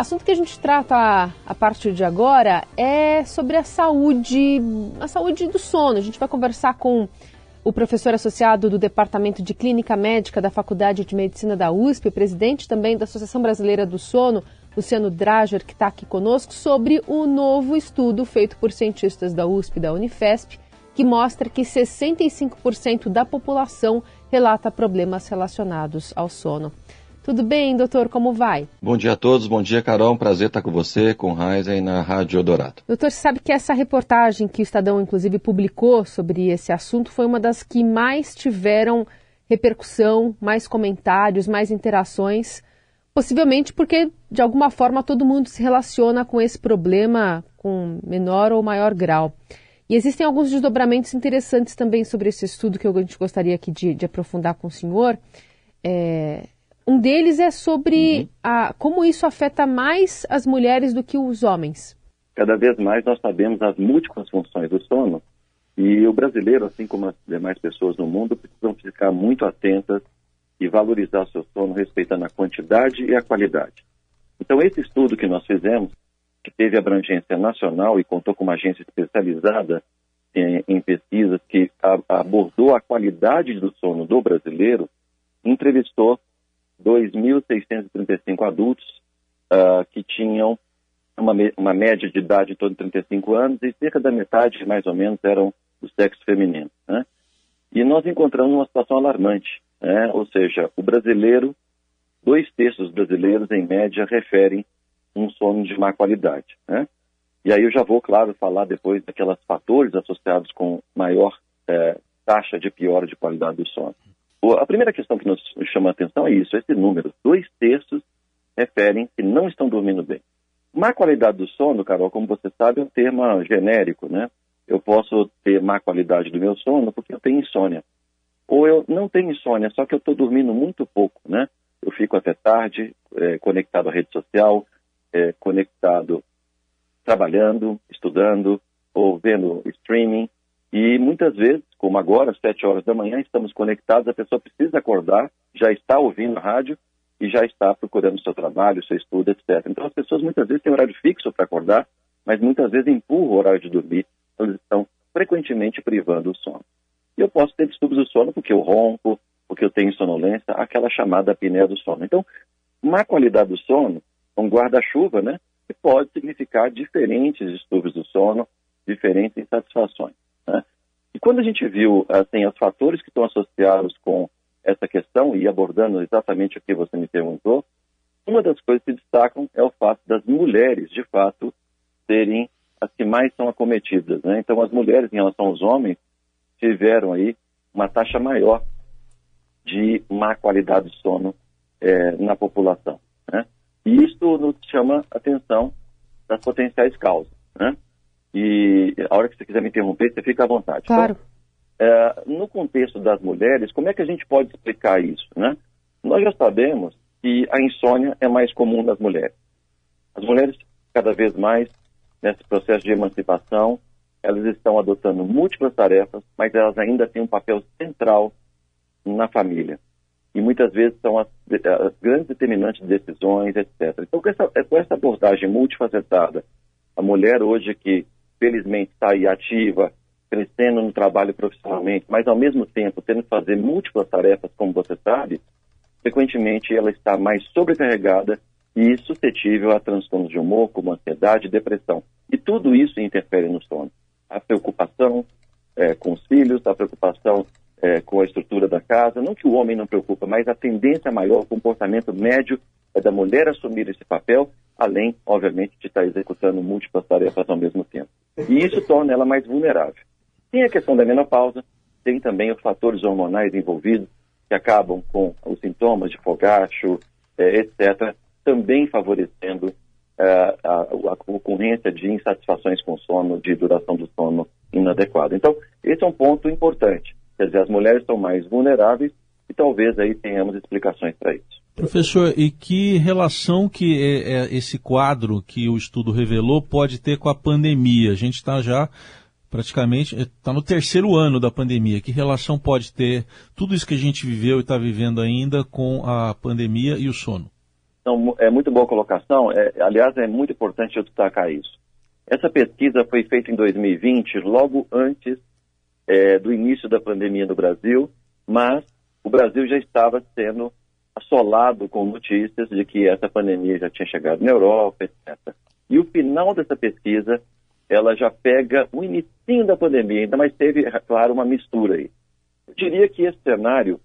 Assunto que a gente trata a partir de agora é sobre a saúde, a saúde do sono. A gente vai conversar com o professor associado do Departamento de Clínica Médica da Faculdade de Medicina da USP, presidente também da Associação Brasileira do Sono, Luciano Drager, que está aqui conosco, sobre o novo estudo feito por cientistas da USP e da Unifesp, que mostra que 65% da população relata problemas relacionados ao sono. Tudo bem, doutor? Como vai? Bom dia a todos, bom dia, Carol. Um prazer estar com você, com Heisen, na Rádio Eldorado. Doutor, você sabe que essa reportagem que o Estadão, inclusive, publicou sobre esse assunto foi uma das que mais tiveram repercussão, mais comentários, mais interações, possivelmente porque, de alguma forma, todo mundo se relaciona com esse problema com menor ou maior grau. E existem alguns desdobramentos interessantes também sobre esse estudo que a gente gostaria aqui de, de aprofundar com o senhor. É, um deles é sobre uhum. a, como isso afeta mais as mulheres do que os homens. Cada vez mais nós sabemos as múltiplas funções do sono e o brasileiro, assim como as demais pessoas no mundo, precisam ficar muito atentas e valorizar o seu sono, respeitando a quantidade e a qualidade. Então, esse estudo que nós fizemos, que teve abrangência nacional e contou com uma agência especializada em, em pesquisas que a, abordou a qualidade do sono do brasileiro, entrevistou 2.635 adultos uh, que tinham uma, uma, média de idade em torno de 35 anos e cerca da metade, mais ou menos, eram do sexo feminino. Né? E nós encontramos uma situação alarmante, né? ou seja, o brasileiro, dois terços dos brasileiros, em média, referem um sono de má qualidade. Né? E aí eu já vou, claro, falar depois daqueles fatores associados com maior eh, taxa de pior de qualidade do sono. A primeira questão que nos chama a atenção é isso, esse número. Dois terços referem que não estão dormindo bem. Má qualidade do sono, Carol, como você sabe, é um termo genérico, né? Eu posso ter má qualidade do meu sono porque eu tenho insônia. Ou eu não tenho insônia, só que eu estou dormindo muito pouco, né? Eu fico até tarde, é, conectado à rede social, é, conectado trabalhando, estudando, ou vendo streaming, e muitas vezes, como agora, às sete horas da manhã, estamos conectados, a pessoa precisa acordar, já está ouvindo a rádio e já está procurando o seu trabalho, o seu estudo, etc. Então as pessoas muitas vezes têm horário fixo para acordar, mas muitas vezes empurram o horário de dormir, então eles estão frequentemente privando o sono. E eu posso ter distúrbios do sono porque eu ronco, porque eu tenho sonolência, aquela chamada apneia do sono. Então, má qualidade do sono, um guarda-chuva, né, que pode significar diferentes distúrbios do sono, diferentes insatisfações. Quando a gente viu assim, os fatores que estão associados com essa questão, e abordando exatamente o que você me perguntou, uma das coisas que destacam é o fato das mulheres, de fato, serem as que mais são acometidas. Né? Então, as mulheres, em relação aos homens, tiveram aí uma taxa maior de má qualidade de sono é, na população. Né? E isso nos chama a atenção das potenciais causas. Né? E a hora que você quiser me interromper, você fica à vontade. Então, claro. Então, é, no contexto das mulheres, como é que a gente pode explicar isso? Né? Nós já sabemos que a insônia é mais comum nas mulheres. As mulheres, cada vez mais, nesse processo de emancipação, elas estão adotando múltiplas tarefas, mas elas ainda têm um papel central na família. E muitas vezes são as, as grandes determinantes de decisões, etc. Então, com essa, com essa abordagem multifacetada, a mulher hoje que felizmente está aí ativa, crescendo no trabalho profissionalmente, mas ao mesmo tempo tendo que fazer múltiplas tarefas, como você sabe, frequentemente ela está mais sobrecarregada e suscetível a transtornos de humor, como ansiedade e depressão. E tudo isso interfere no sono. A preocupação é, com os filhos, a preocupação é, com a estrutura da casa, não que o homem não preocupa, mas a tendência maior, o comportamento médio é da mulher assumir esse papel além, obviamente, de estar executando múltiplas tarefas ao mesmo tempo. E isso torna ela mais vulnerável. Tem a questão da menopausa, tem também os fatores hormonais envolvidos, que acabam com os sintomas de fogacho, eh, etc., também favorecendo eh, a, a, ocorrência de insatisfações com sono, de duração do sono inadequada. Então, esse é um ponto importante. Quer dizer, as mulheres estão mais vulneráveis e talvez aí tenhamos explicações para isso. Professor, e que relação que é, é esse quadro que o estudo revelou pode ter com a pandemia? A gente está já praticamente está no terceiro ano da pandemia. Que relação pode ter tudo isso que a gente viveu e está vivendo ainda com a pandemia e o sono? Então, é muito boa colocação. É, aliás, é muito importante eu destacar isso. Essa pesquisa foi feita em 2020, logo antes é, do início da pandemia no Brasil, mas o Brasil já estava sendo assolado com notícias de que essa pandemia já tinha chegado na Europa, etc. E o final dessa pesquisa, ela já pega o início da pandemia, ainda mais teve, é claro, uma mistura aí. Eu diria que esse cenário,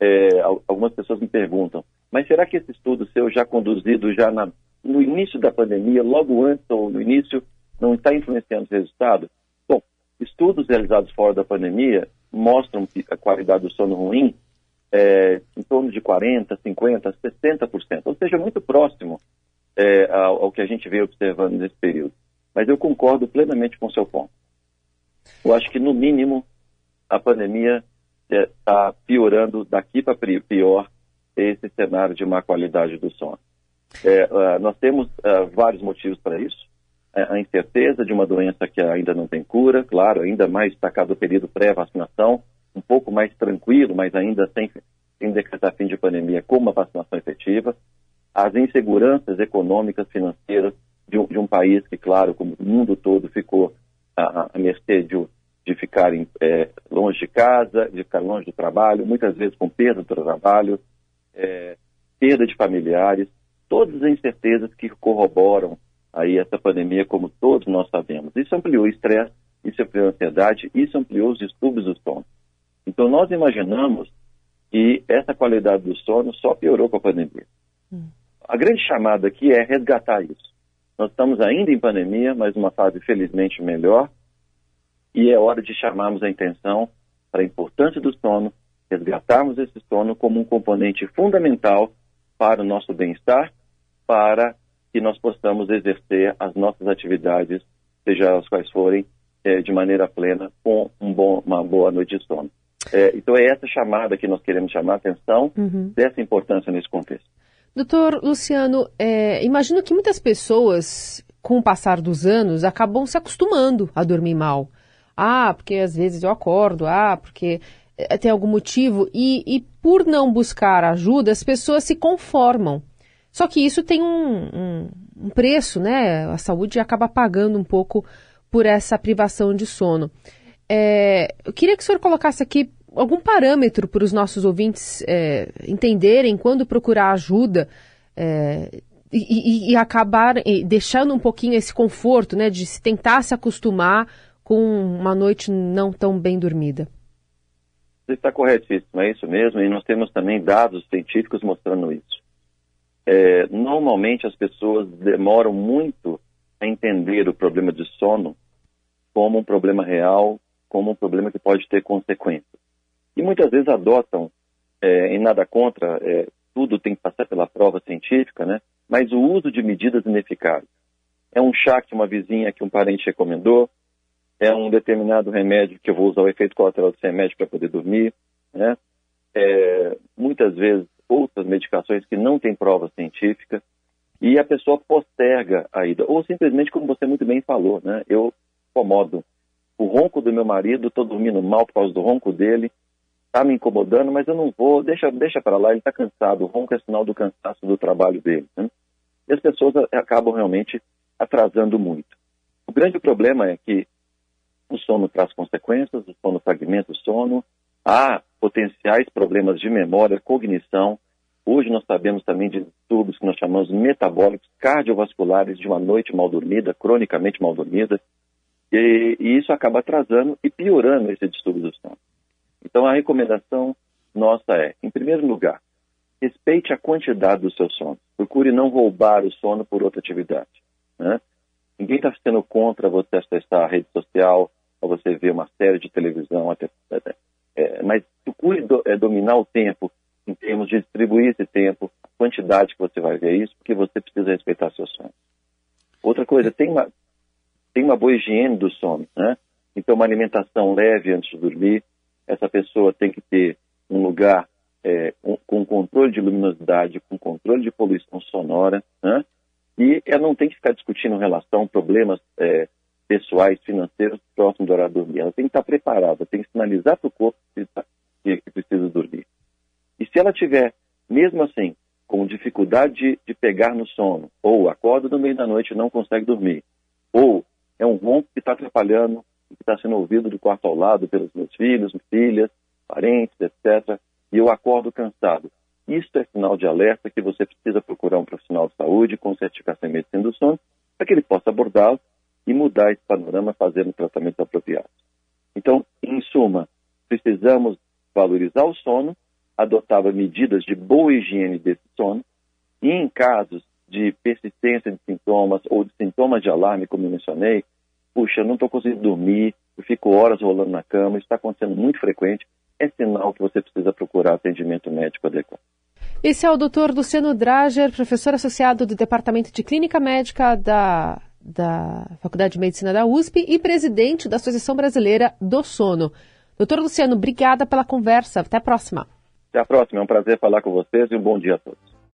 é, algumas pessoas me perguntam, mas será que esse estudo seu já conduzido já na, no início da pandemia, logo antes ou no início, não está influenciando os resultados? Bom, estudos realizados fora da pandemia mostram que a qualidade do sono ruim é, em torno de 40%, 50%, 60%, ou seja, muito próximo é, ao, ao, que a gente veio observando nesse período. Mas eu concordo plenamente com o seu ponto. Eu acho que, no mínimo, a pandemia está é, piorando daqui para pior esse cenário de má qualidade do sono. É, uh, nós temos uh, vários motivos para isso. É, a incerteza de uma doença que ainda não tem cura, claro, ainda mais destacado o período pré-vacinação, um pouco mais tranquilo, mas ainda sem, sem decretar fim de pandemia com uma vacinação efetiva. As inseguranças econômicas, financeiras de um, de um país que, claro, como o mundo todo ficou à, mercê de, de ficarem é, longe de casa, de ficar longe do trabalho, muitas vezes com perda do trabalho, é, perda de familiares, todas as incertezas que corroboram aí essa pandemia, como todos nós sabemos. Isso ampliou o estresse, isso ampliou a ansiedade, isso ampliou os distúrbios do sono. Então, nós imaginamos que essa qualidade do sono só piorou com a pandemia. Hum. A grande chamada aqui é resgatar isso. Nós estamos ainda em pandemia, mas uma fase felizmente melhor, e é hora de chamarmos a atenção para a importância do sono, resgatarmos esse sono como um componente fundamental para o nosso bem-estar, para que nós possamos exercer as nossas atividades, seja as quais forem, é, de maneira plena, com um bom, uma boa noite de sono. É, então é essa chamada que nós queremos chamar a atenção uhum. dessa importância nesse contexto. Doutor Luciano, é, imagino que muitas pessoas, com o passar dos anos, acabam se acostumando a dormir mal. Ah, porque às vezes eu acordo, ah, porque é, tem algum motivo, e, e por não buscar ajuda, as pessoas se conformam. Só que isso tem um, um, um preço, né? A saúde acaba pagando um pouco por essa privação de sono. É, eu queria que o senhor colocasse aqui algum parâmetro para os nossos ouvintes é, entenderem quando procurar ajuda é, e, e, e, acabar deixando um pouquinho esse conforto, né, de se tentar se acostumar com uma noite não tão bem dormida. Você está corretíssimo, é isso mesmo, e nós temos também dados científicos mostrando isso. É, normalmente as pessoas demoram muito a entender o problema de sono como um problema real, como um problema que pode ter consequências. E muitas vezes adotam, é, em nada contra, é, tudo tem que passar pela prova científica, né? mas o uso de medidas ineficazes. É um chá que uma vizinha, que um parente recomendou, é um determinado remédio que eu vou usar o efeito colateral desse remédio para poder dormir, né? É, muitas vezes outras medicações que não têm prova científica e a pessoa posterga a ida. Ou simplesmente, como você muito bem falou, né? eu incomodo o ronco do meu marido, estou dormindo mal por causa do ronco dele, está me incomodando, mas eu não vou, deixa, deixa para lá, ele está cansado, o ronco é sinal do cansaço do trabalho dele. Né? E as pessoas acabam realmente atrasando muito. O grande problema é que o sono traz consequências, o sono fragmenta o sono, há potenciais problemas de memória, cognição. Hoje nós sabemos também de distúrbios que nós chamamos metabólicos cardiovasculares de uma noite mal dormida, cronicamente mal dormida, e, e isso acaba atrasando e piorando esse distúrbio do sono. Então a recomendação nossa é, em primeiro lugar, respeite a quantidade do seu sono. Procure não roubar o sono por outra atividade. Né? Ninguém está sendo contra você acessar a rede social, ou você ver uma série de televisão, até, é, mas procure do, é, dominar o tempo em termos de distribuir esse tempo, a quantidade que você vai ver isso, porque você precisa respeitar seu sono. Outra coisa, tem uma, tem uma boa higiene do sono, né? Então, uma alimentação leve antes de dormir. Essa pessoa tem que ter um lugar é, um, com controle de luminosidade, com controle de poluição sonora, né? E ela não tem que ficar discutindo relação, problemas é, pessoais, financeiros, próximo do horário de dormir. Ela tem que estar preparada, tem que sinalizar para o corpo que, que precisa dormir. E se ela tiver, mesmo assim, com dificuldade de, de pegar no sono, ou acorda no meio da noite e não consegue dormir, ou é um ronco que está atrapalhando, que está sendo ouvido do quarto ao lado pelos meus filhos, filhas, parentes, etc., e eu acordo cansado. Isso é sinal de alerta que você precisa procurar um profissional de saúde com certificação em medicina do sono para que ele possa abordá-lo e mudar esse panorama fazendo tratamentos apropriados. Então, em suma, precisamos valorizar o sono, adotar medidas de boa higiene desse sono e em casos de persistência de sintomas ou de sintomas de alarme, como eu mencionei, puxa, não estou conseguindo dormir, eu fico horas rolando na cama, isso está acontecendo muito frequente, é sinal que você precisa procurar atendimento médico adequado. Esse é o Dr. Luciano Drager, professor associado do Departamento de Clínica Médica da, da Faculdade de Medicina da USP e presidente da Associação Brasileira do Sono. Doutor Luciano, obrigada pela conversa. Até a próxima. Até a próxima. É um prazer falar com vocês e um bom dia a todos.